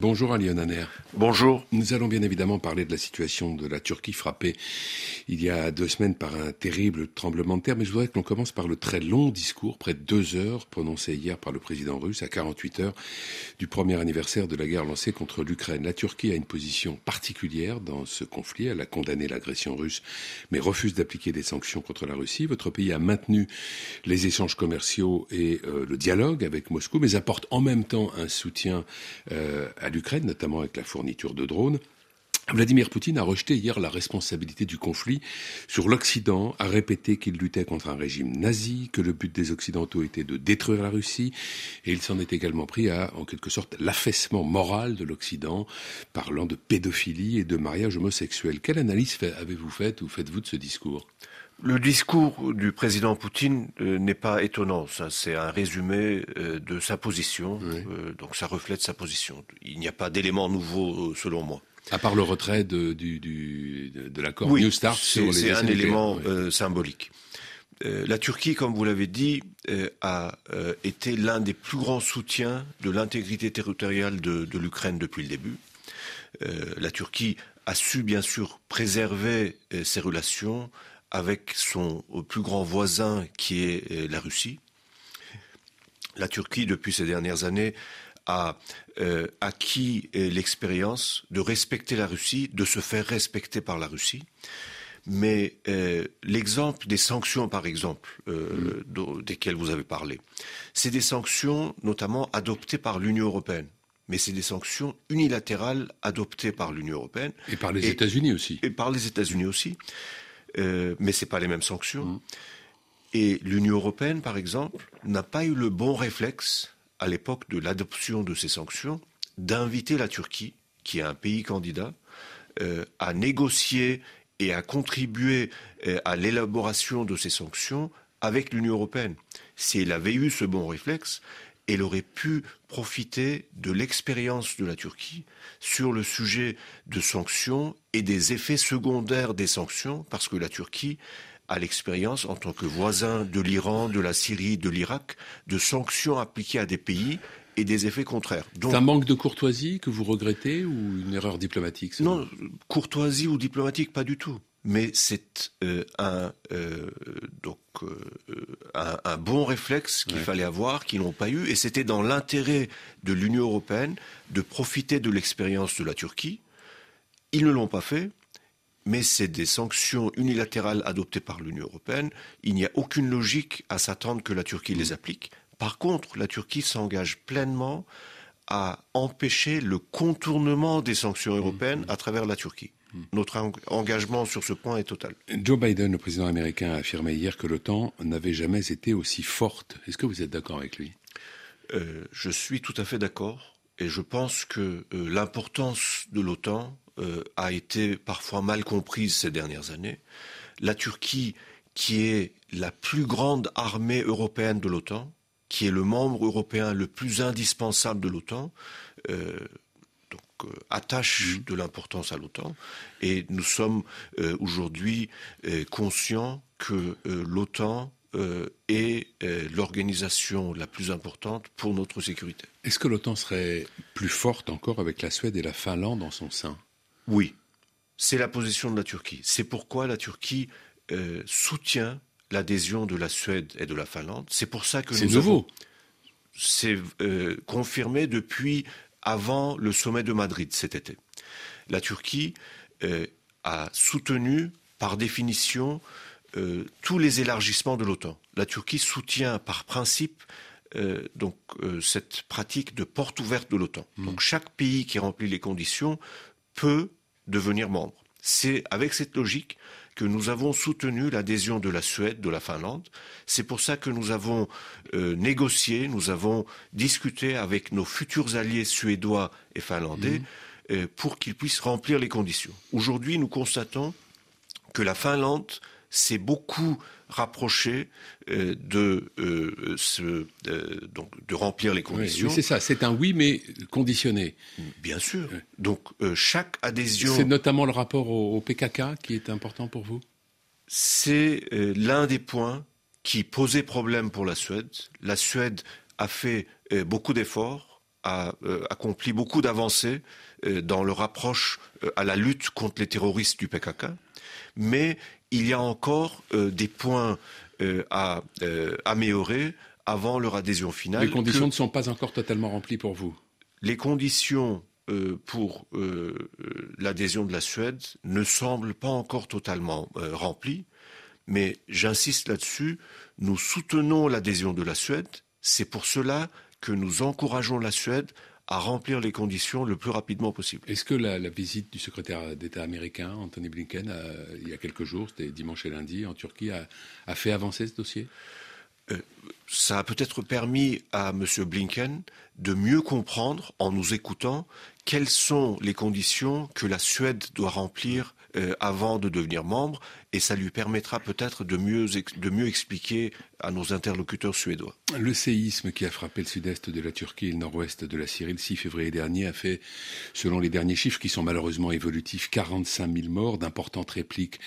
Bonjour Alion Aner. Bonjour. Nous allons bien évidemment parler de la situation de la Turquie frappée il y a deux semaines par un terrible tremblement de terre, mais je voudrais que l'on commence par le très long discours, près de deux heures, prononcé hier par le président russe à 48 heures du premier anniversaire de la guerre lancée contre l'Ukraine. La Turquie a une position particulière dans ce conflit. Elle a condamné l'agression russe, mais refuse d'appliquer des sanctions contre la Russie. Votre pays a maintenu les échanges commerciaux et euh, le dialogue avec Moscou, mais apporte en même temps un soutien euh, à l'Ukraine, notamment avec la fourniture de drones. Vladimir Poutine a rejeté hier la responsabilité du conflit sur l'Occident, a répété qu'il luttait contre un régime nazi, que le but des Occidentaux était de détruire la Russie, et il s'en est également pris à, en quelque sorte, l'affaissement moral de l'Occident, parlant de pédophilie et de mariage homosexuel. Quelle analyse avez-vous faite ou faites-vous de ce discours? Le discours du président Poutine euh, n'est pas étonnant. Ça, c'est un résumé euh, de sa position. Euh, donc, ça reflète sa position. Il n'y a pas d'éléments nouveaux, selon moi. À part le retrait de, du, du, de l'accord New Start sur les C'est un élément symbolique. la Turquie, comme vous l'avez dit, a été l'un des plus grands soutiens de l'intégrité territoriale de, de l'Ukraine depuis le début. la Turquie a su bien sûr préserver ses relations avec son plus grand voisin qui est euh, la Russie. La Turquie, depuis ces dernières années, a euh, acquis euh, l'expérience de respecter la Russie, de se faire respecter par la Russie. Mais l'exemple des sanctions, par exemple, mm. desquelles vous avez parlé, c'est des sanctions notamment adoptées par l'Union européenne. Mais c'est des sanctions unilatérales adoptées par l'Union européenne. Et par les États-Unis aussi. Et par les États-Unis aussi. Euh, mais ce n'est pas les mêmes sanctions. Mm. Et l'Union européenne, par exemple, n'a pas eu le bon réflexe, à l'époque de l'adoption de ces sanctions, d'inviter la Turquie, qui est un pays candidat, euh, à négocier et à contribuer euh, à l'élaboration de ces sanctions avec l'Union européenne. Si elle avait eu ce bon réflexe, elle aurait pu profiter de l'expérience de la Turquie sur le sujet de sanctions et des effets secondaires des sanctions, parce que la Turquie a l'expérience, en tant que voisin de l'Iran, de la Syrie, de l'Irak, de sanctions appliquées à des pays et des effets contraires. C'est un manque de courtoisie que vous regrettez ou une erreur diplomatique Non, courtoisie ou diplomatique, pas du tout mais c'est euh, un, euh, donc, euh, un, bon réflexe qu'il fallait avoir, qu'ils n'ont pas eu, et c'était dans l'intérêt de l'Union européenne de profiter de l'expérience de la Turquie. Ils ne l'ont pas fait, mais c'est des sanctions unilatérales adoptées par l'Union européenne. Il n'y a aucune logique à s'attendre que la Turquie les applique. Par contre, la Turquie s'engage pleinement à empêcher le contournement des sanctions européennes à travers la Turquie. Notre engagement sur ce point est total. Joe Biden, le président américain, a affirmé hier que l'OTAN n'avait jamais été aussi forte. Est-ce que vous êtes d'accord avec lui? Euh, Je suis tout à fait d'accord. Et je pense que euh, l'importance de l'OTAN euh, a été parfois mal comprise ces dernières années. La Turquie, qui est la plus grande armée européenne de l'OTAN, qui est le membre européen le plus indispensable de l'OTAN, euh, attache mm. de l'importance à l'OTAN et nous sommes aujourd'hui conscients que l'OTAN est l'organisation la plus importante pour notre sécurité. Est-ce que l'OTAN serait plus forte encore avec la Suède et la Finlande en son sein? Oui, c'est la position de la Turquie. C'est pourquoi la Turquie soutient l'adhésion de la Suède et de la Finlande. C'est pour ça que c'est nouveau. C'est confirmé depuis avant le sommet de Madrid cet été. La Turquie euh, a soutenu, par définition, euh, tous les élargissements de l'OTAN. La Turquie soutient par principe euh, donc cette pratique de porte ouverte de l'OTAN. Mmh. Donc chaque pays qui remplit les conditions peut devenir membre. C'est avec cette logique que nous avons soutenu l'adhésion de la Suède, de la Finlande. C'est pour ça que nous avons euh, négocié, nous avons discuté avec nos futurs alliés suédois et finlandais mmh. euh, pour qu'ils puissent remplir les conditions. Aujourd'hui, nous constatons que la Finlande s'est beaucoup rapproché euh, de euh, ce, euh, donc de remplir les conditions. Oui, c'est ça, c'est un oui mais conditionné. Bien sûr. Donc chaque adhésion. C'est notamment le rapport au, PKK qui est important pour vous? C'est l'un des points qui posait problème pour la Suède. La Suède a fait beaucoup d'efforts a accompli beaucoup d'avancées dans leur approche à la lutte contre les terroristes du PKK, mais il y a encore des points à améliorer avant leur adhésion finale. Les conditions ne sont pas encore totalement remplies pour vous? Les conditions pour l'adhésion de la Suède ne semblent pas encore totalement remplies. Mais j'insiste là-dessus, nous soutenons l'adhésion de la Suède. C'est pour cela que nous encourageons la Suède à remplir les conditions le plus rapidement possible. Est-ce que la, visite du secrétaire d'État américain, Anthony Blinken, il y a quelques jours, c'était dimanche et lundi, en Turquie, a, fait avancer ce dossier? Euh, ça a peut-être permis à M. Blinken de mieux comprendre, en nous écoutant, quelles sont les conditions que la Suède doit remplir euh, avant de devenir membre, et ça lui permettra peut-être de mieux, de mieux expliquer à nos interlocuteurs suédois. Le séisme qui a frappé le sud-est de la Turquie et le nord-ouest de la Syrie le 6 février dernier a fait, selon les derniers chiffres qui sont malheureusement évolutifs, 45 000 morts. D'importantes répliques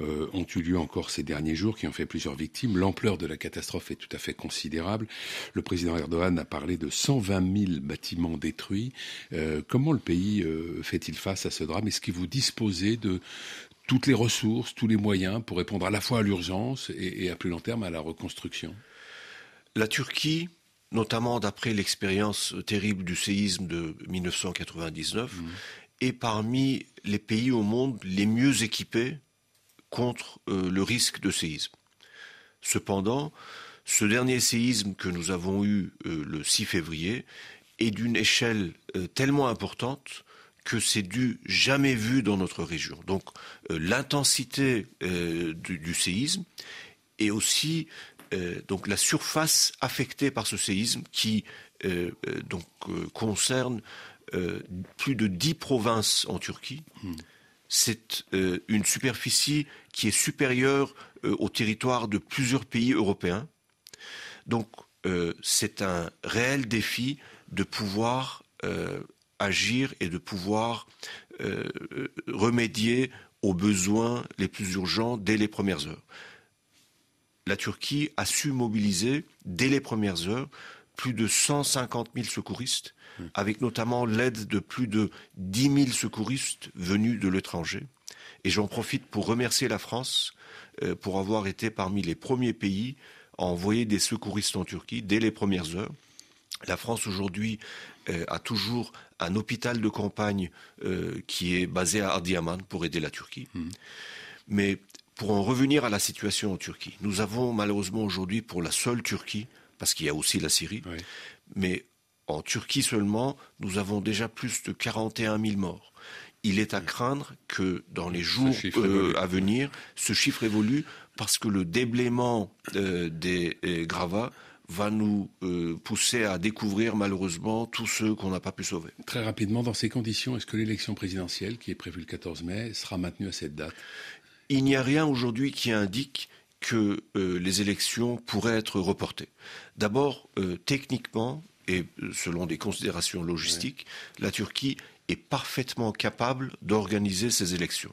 euh, ont eu lieu encore ces derniers jours qui ont fait plusieurs victimes. L'ampleur de la catastrophe est tout à fait considérable. Le président Erdogan a parlé de 120 000 bâtiments détruits. Euh, comment le pays fait-il face à ce drame? Est-ce que vous disposez de toutes les ressources, tous les moyens pour répondre à la fois à l'urgence et, à plus long terme à la reconstruction? La Turquie, notamment d'après l'expérience terrible du séisme de 1999, mmh. est parmi les pays au monde les mieux équipés contre euh, le risque de séisme. Cependant, ce dernier séisme que nous avons eu euh, le 6 février est d'une échelle euh, tellement importante que c'est du jamais vu dans notre région. Donc euh, l'intensité euh, du, séisme et aussi donc la surface affectée par ce séisme qui donc concerne plus de dix provinces en Turquie. Hmm. C'est une superficie qui est supérieure au territoire de plusieurs pays européens. Donc c'est un réel défi de pouvoir agir et de pouvoir euh, remédier aux besoins les plus urgents dès les premières heures. La Turquie a su mobiliser dès les premières heures plus de 150 000 secouristes, mmh. avec notamment l'aide de plus de 10 000 secouristes venus de l'étranger. Et j'en profite pour remercier la France euh, pour avoir été parmi les premiers pays à envoyer des secouristes en Turquie dès les premières heures. La France aujourd'hui euh, a toujours un hôpital de campagne euh, qui est basé à Ardiaman pour aider la Turquie. Mmh. Mais pour en revenir à la situation en Turquie, nous avons malheureusement aujourd'hui pour la seule Turquie, parce qu'il y a aussi la Syrie, mais en Turquie seulement, nous avons déjà plus de 41 000 morts. Il est à mmh. craindre que dans les jours euh, à venir, ce chiffre évolue parce que le déblaiement des gravats va nous euh, pousser à découvrir malheureusement tous ceux qu'on n'a pas pu sauver. Très rapidement, dans ces conditions, est-ce que l'élection présidentielle, qui est prévue le 14 mai, sera maintenue à cette date? Il n'y a rien aujourd'hui qui indique que euh, les élections pourraient être reportées. D'abord, euh, techniquement, et selon des considérations logistiques, la Turquie est parfaitement capable d'organiser ces élections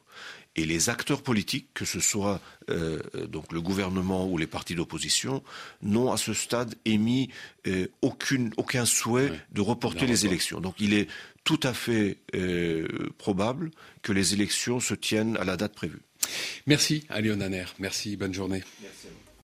et les acteurs politiques, que ce soit euh, donc le gouvernement ou les partis d'opposition, n'ont à ce stade émis euh, aucune, aucun souhait de reporter les élections. Donc il est tout à fait euh, probable que les élections se tiennent à la date prévue. Merci à Naner. Merci, bonne journée. Merci